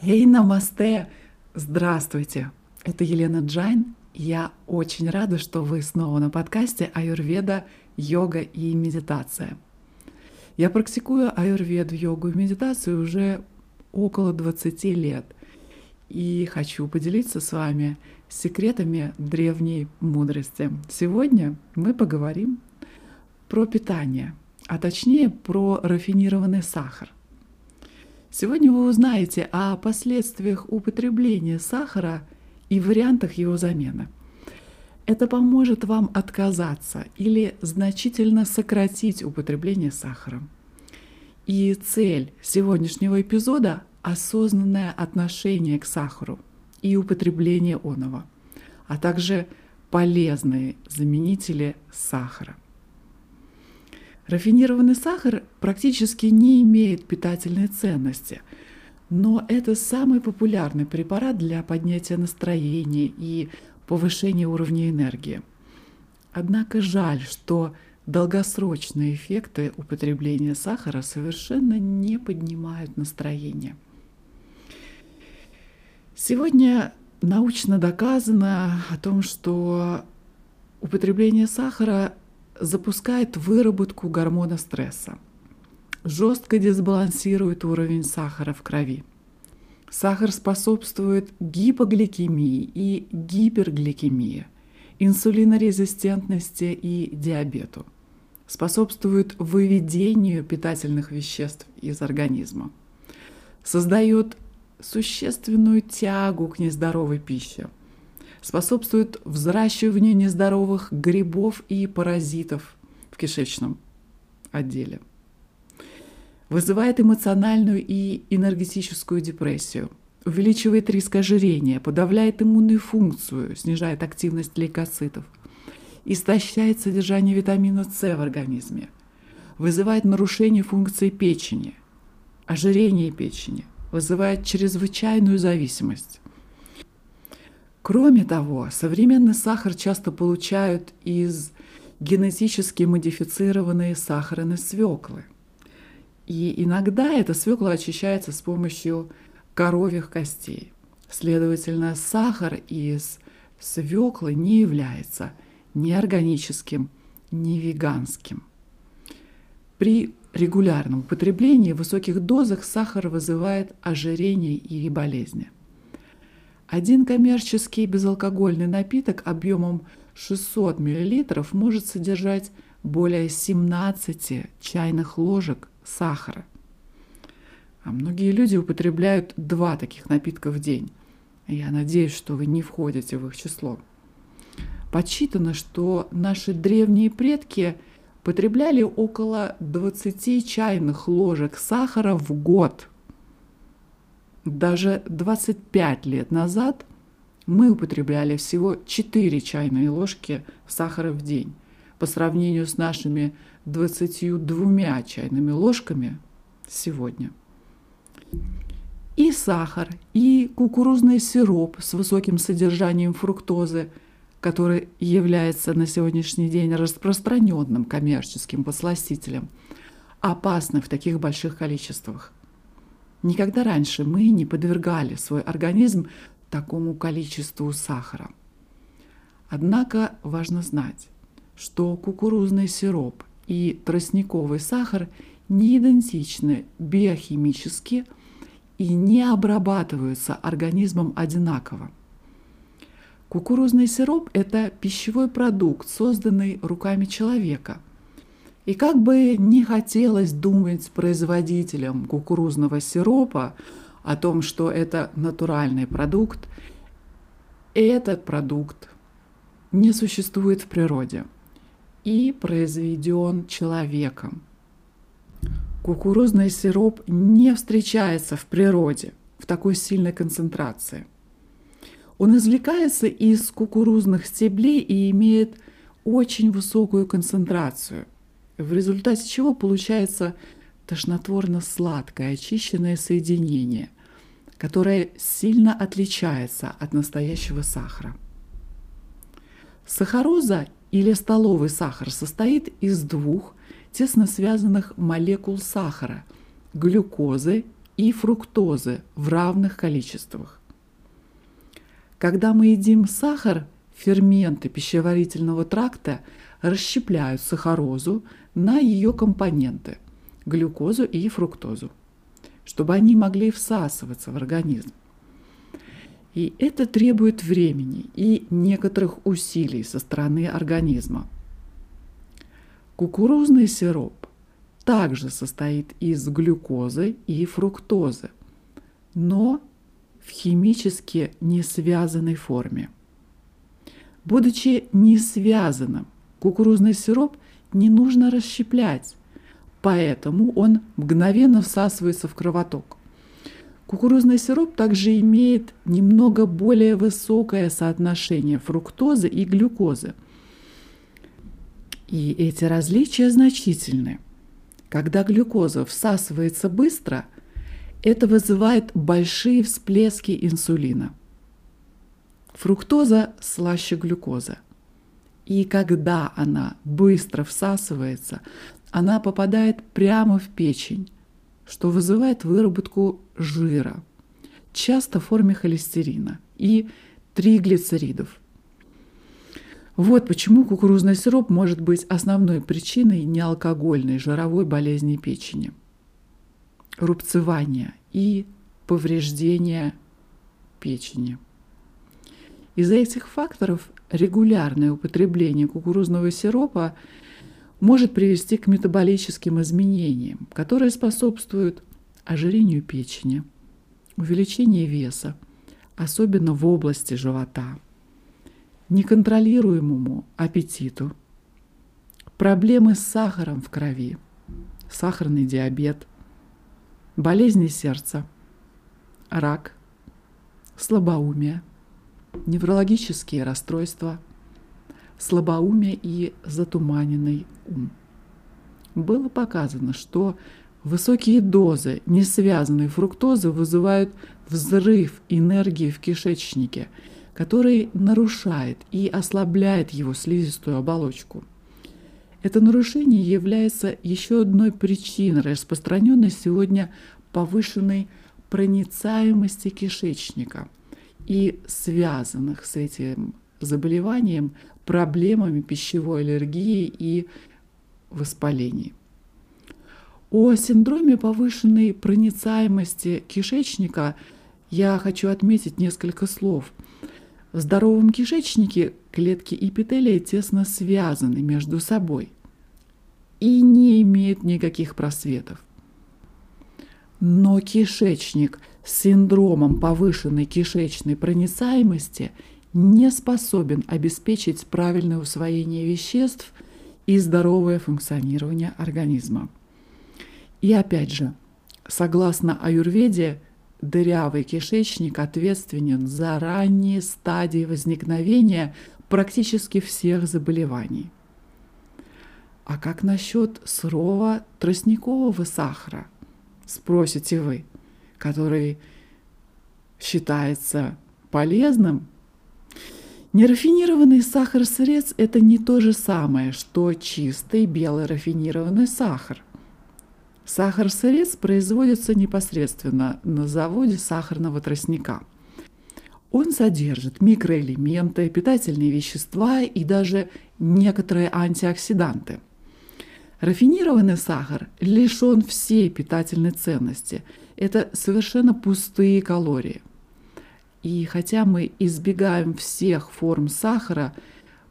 Эй, намасте! Здравствуйте! Это Елена Джайн. Я очень рада, что вы снова на подкасте «Аюрведа, йога и медитация». Я практикую аюрведу, йогу и медитацию уже около 20 лет. И хочу поделиться с вами секретами древней мудрости. Сегодня мы поговорим про питание, а точнее про рафинированный сахар. Сегодня вы узнаете о последствиях употребления сахара и вариантах его замены. Это поможет вам отказаться или значительно сократить употребление сахара. И цель сегодняшнего эпизода – осознанное отношение к сахару и употребление оного, а также полезные заменители сахара – Рафинированный сахар практически не имеет питательной ценности, но это самый популярный препарат для поднятия настроения и повышения уровня энергии. Однако жаль, что долгосрочные эффекты употребления сахара совершенно не поднимают настроение. Сегодня научно доказано о том, что употребление сахара запускает выработку гормона стресса, жестко дисбалансирует уровень сахара в крови. Сахар способствует гипогликемии и гипергликемии, инсулинорезистентности и диабету. Способствует выведению питательных веществ из организма. Создает существенную тягу к нездоровой пище – способствует взращиванию нездоровых грибов и паразитов в кишечном отделе. Вызывает эмоциональную и энергетическую депрессию, увеличивает риск ожирения, подавляет иммунную функцию, снижает активность лейкоцитов, истощает содержание витамина С в организме, вызывает нарушение функции печени, ожирение печени, вызывает чрезвычайную зависимость. Кроме того, современный сахар часто получают из генетически модифицированной сахарной свеклы. И иногда эта свекла очищается с помощью коровьих костей. Следовательно, сахар из свеклы не является ни органическим, ни веганским. При регулярном употреблении в высоких дозах сахар вызывает ожирение и болезни. Один коммерческий безалкогольный напиток объемом 600 мл может содержать более 17 чайных ложек сахара. А многие люди употребляют два таких напитка в день. Я надеюсь, что вы не входите в их число. Подсчитано, что наши древние предки потребляли около 20 чайных ложек сахара в год – даже 25 лет назад мы употребляли всего 4 чайные ложки сахара в день по сравнению с нашими 22 чайными ложками сегодня. И сахар, и кукурузный сироп с высоким содержанием фруктозы, который является на сегодняшний день распространенным коммерческим посластителем, опасны в таких больших количествах. Никогда раньше мы не подвергали свой организм такому количеству сахара. Однако важно знать, что кукурузный сироп и тростниковый сахар не идентичны биохимически и не обрабатываются организмом одинаково. Кукурузный сироп – это пищевой продукт, созданный руками человека – и как бы не хотелось думать производителям кукурузного сиропа о том, что это натуральный продукт, этот продукт не существует в природе и произведен человеком. Кукурузный сироп не встречается в природе в такой сильной концентрации. Он извлекается из кукурузных стеблей и имеет очень высокую концентрацию – в результате чего получается тошнотворно-сладкое очищенное соединение, которое сильно отличается от настоящего сахара. Сахароза или столовый сахар состоит из двух тесно связанных молекул сахара – глюкозы и фруктозы в равных количествах. Когда мы едим сахар, ферменты пищеварительного тракта расщепляют сахарозу на ее компоненты – глюкозу и фруктозу, чтобы они могли всасываться в организм. И это требует времени и некоторых усилий со стороны организма. Кукурузный сироп также состоит из глюкозы и фруктозы, но в химически не связанной форме. Будучи не связанным, кукурузный сироп не нужно расщеплять, поэтому он мгновенно всасывается в кровоток. Кукурузный сироп также имеет немного более высокое соотношение фруктозы и глюкозы. И эти различия значительны. Когда глюкоза всасывается быстро, это вызывает большие всплески инсулина. Фруктоза слаще глюкозы. И когда она быстро всасывается, она попадает прямо в печень, что вызывает выработку жира, часто в форме холестерина и триглицеридов. Вот почему кукурузный сироп может быть основной причиной неалкогольной жировой болезни печени, рубцевания и повреждения печени. Из-за этих факторов регулярное употребление кукурузного сиропа может привести к метаболическим изменениям, которые способствуют ожирению печени, увеличению веса, особенно в области живота, неконтролируемому аппетиту, проблемы с сахаром в крови, сахарный диабет, болезни сердца, рак, слабоумие, неврологические расстройства – слабоумие и затуманенный ум. Было показано, что высокие дозы несвязанной фруктозы вызывают взрыв энергии в кишечнике, который нарушает и ослабляет его слизистую оболочку. Это нарушение является еще одной причиной распространенной сегодня повышенной проницаемости кишечника и связанных с этим заболеванием проблемами пищевой аллергии и воспалений. О синдроме повышенной проницаемости кишечника я хочу отметить несколько слов. В здоровом кишечнике клетки эпителия тесно связаны между собой и не имеют никаких просветов. Но кишечник с синдромом повышенной кишечной проницаемости не способен обеспечить правильное усвоение веществ и здоровое функционирование организма. И опять же, согласно аюрведе, дырявый кишечник ответственен за ранние стадии возникновения практически всех заболеваний. А как насчет сырого тростникового сахара, спросите вы, который считается полезным Нерафинированный сахар-сырец – это не то же самое, что чистый белый рафинированный сахар. Сахар-сырец производится непосредственно на заводе сахарного тростника. Он содержит микроэлементы, питательные вещества и даже некоторые антиоксиданты. Рафинированный сахар лишен всей питательной ценности. Это совершенно пустые калории. И хотя мы избегаем всех форм сахара,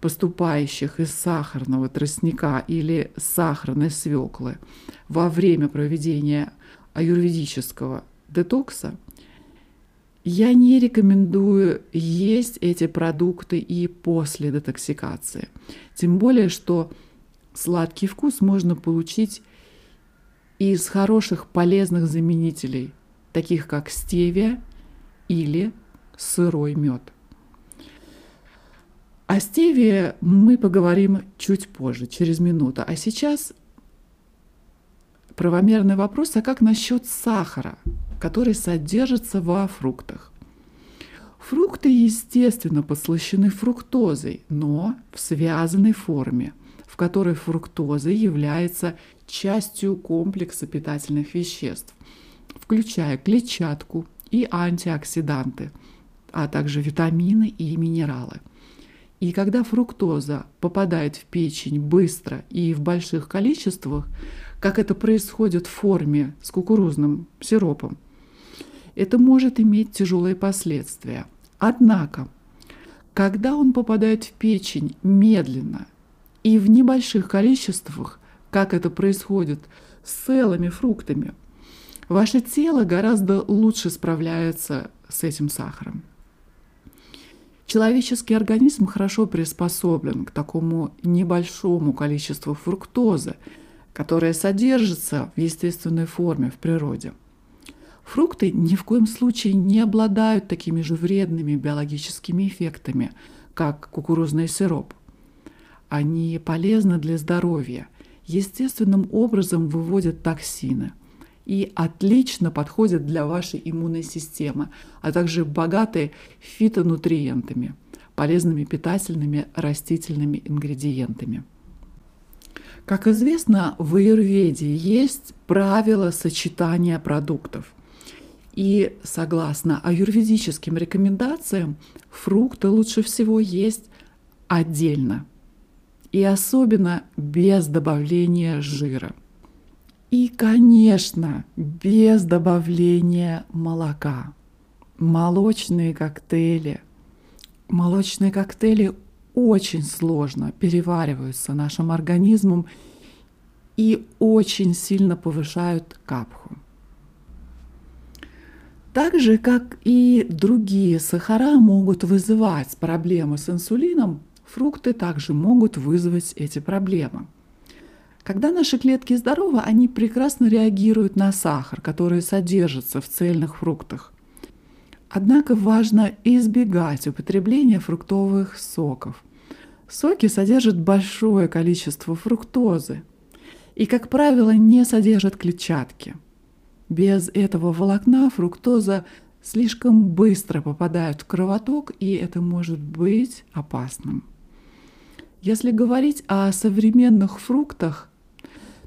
поступающих из сахарного тростника или сахарной свеклы во время проведения аюрведического детокса, я не рекомендую есть эти продукты и после детоксикации. Тем более, что сладкий вкус можно получить из хороших полезных заменителей, таких как стевия или сырой мед. О стевии мы поговорим чуть позже, через минуту. А сейчас правомерный вопрос, а как насчет сахара, который содержится во фруктах? Фрукты, естественно, послащены фруктозой, но в связанной форме, в которой фруктоза является частью комплекса питательных веществ, включая клетчатку и антиоксиданты, а также витамины и минералы. И когда фруктоза попадает в печень быстро и в больших количествах, как это происходит в форме с кукурузным сиропом, это может иметь тяжелые последствия. Однако, когда он попадает в печень медленно и в небольших количествах, как это происходит с целыми фруктами, ваше тело гораздо лучше справляется с этим сахаром. Человеческий организм хорошо приспособлен к такому небольшому количеству фруктозы, которая содержится в естественной форме в природе. Фрукты ни в коем случае не обладают такими же вредными биологическими эффектами, как кукурузный сироп. Они полезны для здоровья, естественным образом выводят токсины – и отлично подходят для вашей иммунной системы, а также богаты фитонутриентами, полезными питательными растительными ингредиентами. Как известно, в аюрведе есть правило сочетания продуктов. И согласно аюрведическим рекомендациям, фрукты лучше всего есть отдельно. И особенно без добавления жира – и, конечно, без добавления молока. Молочные коктейли. Молочные коктейли очень сложно перевариваются нашим организмом и очень сильно повышают капху. Так же, как и другие сахара могут вызывать проблемы с инсулином, фрукты также могут вызвать эти проблемы – когда наши клетки здоровы, они прекрасно реагируют на сахар, который содержится в цельных фруктах. Однако важно избегать употребления фруктовых соков. Соки содержат большое количество фруктозы и, как правило, не содержат клетчатки. Без этого волокна фруктоза слишком быстро попадает в кровоток, и это может быть опасным. Если говорить о современных фруктах,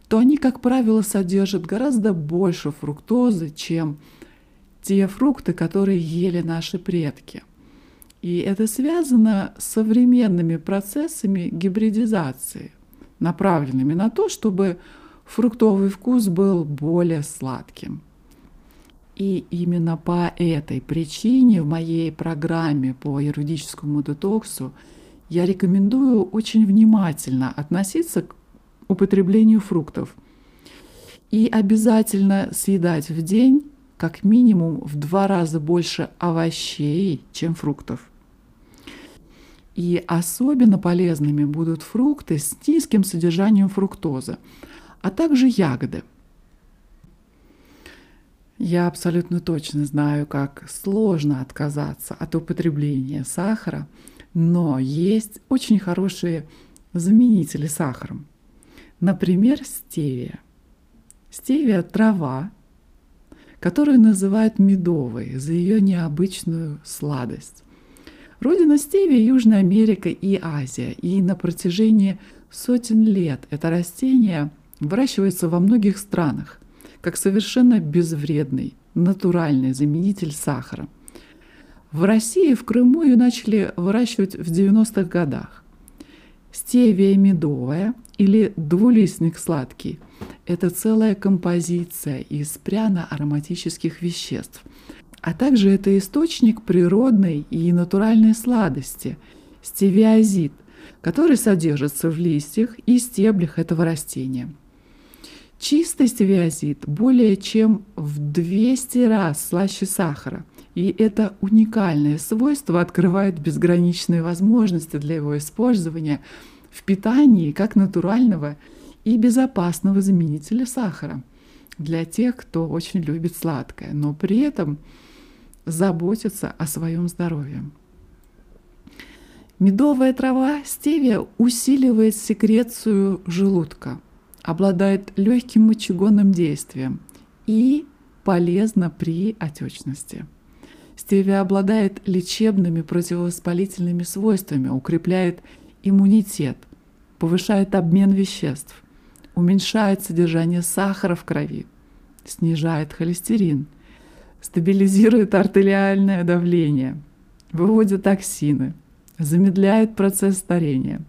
то они, как правило, содержат гораздо больше фруктозы, чем те фрукты, которые ели наши предки. И это связано с современными процессами гибридизации, направленными на то, чтобы фруктовый вкус был более сладким. И именно по этой причине в моей программе по юридическому детоксу я рекомендую очень внимательно относиться к употреблению фруктов. И обязательно съедать в день как минимум в два раза больше овощей, чем фруктов. И особенно полезными будут фрукты с низким содержанием фруктозы, а также ягоды. Я абсолютно точно знаю, как сложно отказаться от употребления сахара, но есть очень хорошие заменители сахаром. Например, стевия. Стевия – трава, которую называют медовой за ее необычную сладость. Родина стевии – Южная Америка и Азия, и на протяжении сотен лет это растение выращивается во многих странах как совершенно безвредный, натуральный заменитель сахара. В России, в Крыму ее начали выращивать в 90-х годах. Стевия медовая или двулистник сладкий – это целая композиция из пряно-ароматических веществ, а также это источник природной и натуральной сладости – стевиазид, который содержится в листьях и стеблях этого растения. Чистый стевиазид более чем в 200 раз слаще сахара, и это уникальное свойство открывает безграничные возможности для его использования в питании как натурального и безопасного заменителя сахара для тех, кто очень любит сладкое, но при этом заботится о своем здоровье. Медовая трава стевия усиливает секрецию желудка, обладает легким мочегонным действием и полезна при отечности. Стевия обладает лечебными противовоспалительными свойствами, укрепляет иммунитет, повышает обмен веществ, уменьшает содержание сахара в крови, снижает холестерин, стабилизирует артериальное давление, выводит токсины, замедляет процесс старения.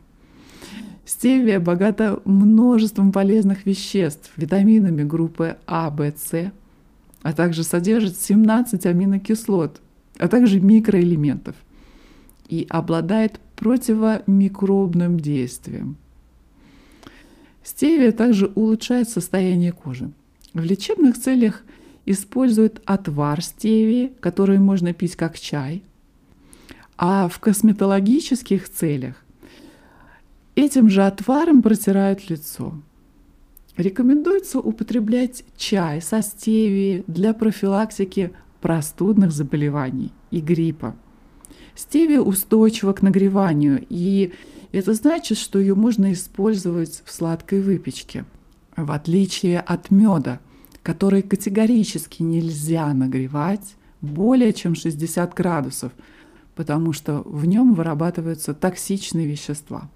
Стевия богата множеством полезных веществ, витаминами группы А, В, С, а также содержит 17 аминокислот, а также микроэлементов и обладает противомикробным действием. Стевия также улучшает состояние кожи. В лечебных целях используют отвар стевии, который можно пить как чай, а в косметологических целях этим же отваром протирают лицо. Рекомендуется употреблять чай со стевией для профилактики простудных заболеваний и гриппа. Стевия устойчива к нагреванию, и это значит, что ее можно использовать в сладкой выпечке, в отличие от меда, который категорически нельзя нагревать более чем 60 градусов, потому что в нем вырабатываются токсичные вещества.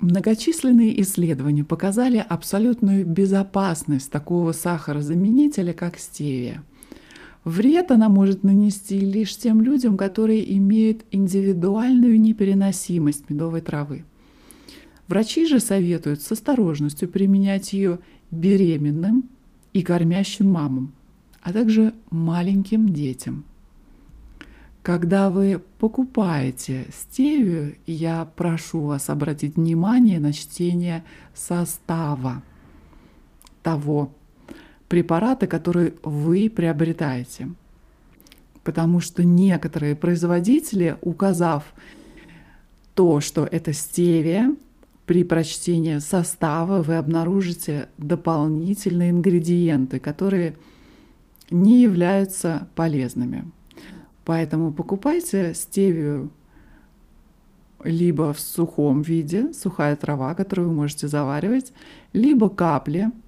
Многочисленные исследования показали абсолютную безопасность такого сахарозаменителя, как стевия – Вред она может нанести лишь тем людям, которые имеют индивидуальную непереносимость медовой травы. Врачи же советуют с осторожностью применять ее беременным и кормящим мамам, а также маленьким детям. Когда вы покупаете стевию, я прошу вас обратить внимание на чтение состава того препараты, которые вы приобретаете. Потому что некоторые производители, указав то, что это стевия, при прочтении состава вы обнаружите дополнительные ингредиенты, которые не являются полезными. Поэтому покупайте стевию либо в сухом виде, сухая трава, которую вы можете заваривать, либо капли –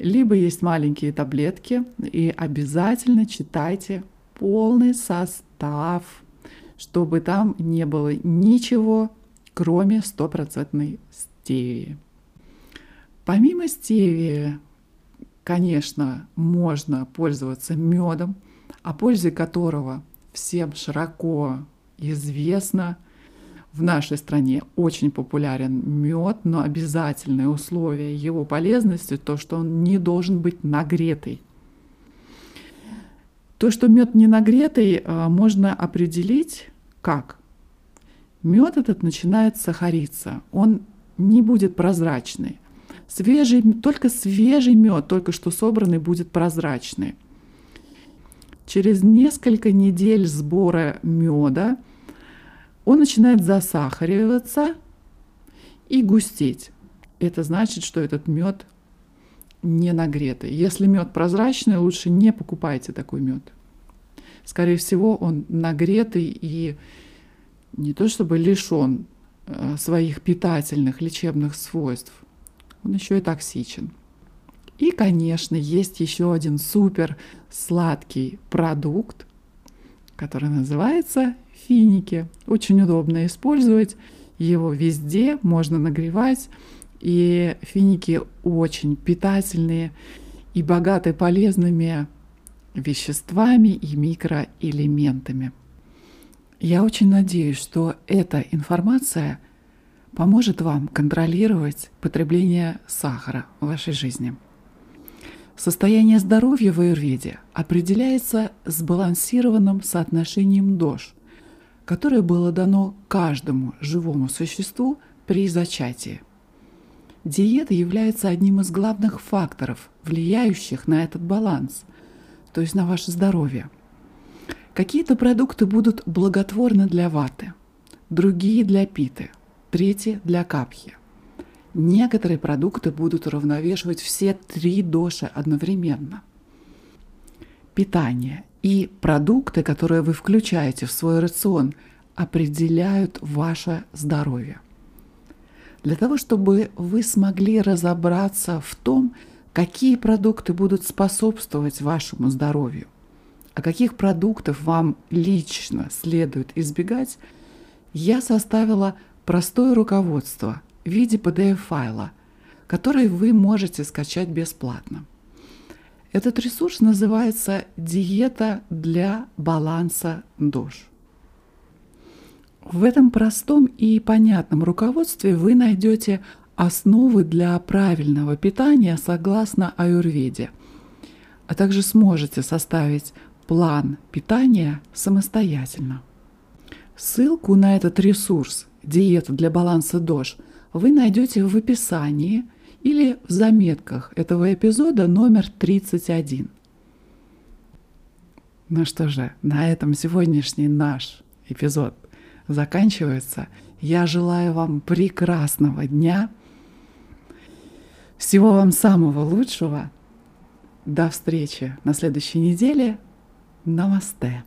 либо есть маленькие таблетки, и обязательно читайте полный состав, чтобы там не было ничего, кроме стопроцентной стевии. Помимо стевии, конечно, можно пользоваться медом, о пользе которого всем широко известно – в нашей стране очень популярен мед, но обязательное условие его полезности то, что он не должен быть нагретый. То, что мед не нагретый, а, можно определить как? Мед этот начинает сахариться, он не будет прозрачный. Свежий, только свежий мед, только что собранный, будет прозрачный. Через несколько недель сбора меда он начинает засахариваться и густеть. Это значит, что этот мед не нагретый. Если мед прозрачный, лучше не покупайте такой мед. Скорее всего, он нагретый и не то чтобы лишен э, своих питательных лечебных свойств, он еще и токсичен. И, конечно, есть еще один супер сладкий продукт, который называется финики. Очень удобно использовать его везде, можно нагревать. И финики очень питательные и богаты полезными веществами и микроэлементами. Я очень надеюсь, что эта информация поможет вам контролировать потребление сахара в вашей жизни. Состояние здоровья в аюрведе определяется сбалансированным соотношением дож, которое было дано каждому живому существу при зачатии. Диета является одним из главных факторов, влияющих на этот баланс, то есть на ваше здоровье. Какие-то продукты будут благотворны для ваты, другие для питы, третьи для капхи. Некоторые продукты будут уравновешивать все три доши одновременно. Питание и продукты, которые вы включаете в свой рацион, определяют ваше здоровье. Для того, чтобы вы смогли разобраться в том, какие продукты будут способствовать вашему здоровью, а каких продуктов вам лично следует избегать, я составила простое руководство в виде PDF-файла, который вы можете скачать бесплатно. Этот ресурс называется «Диета для баланса душ». В этом простом и понятном руководстве вы найдете основы для правильного питания согласно аюрведе, а также сможете составить план питания самостоятельно. Ссылку на этот ресурс «Диета для баланса ДОЖ» вы найдете в описании или в заметках этого эпизода номер 31. Ну что же, на этом сегодняшний наш эпизод заканчивается. Я желаю вам прекрасного дня. Всего вам самого лучшего. До встречи на следующей неделе. Намасте.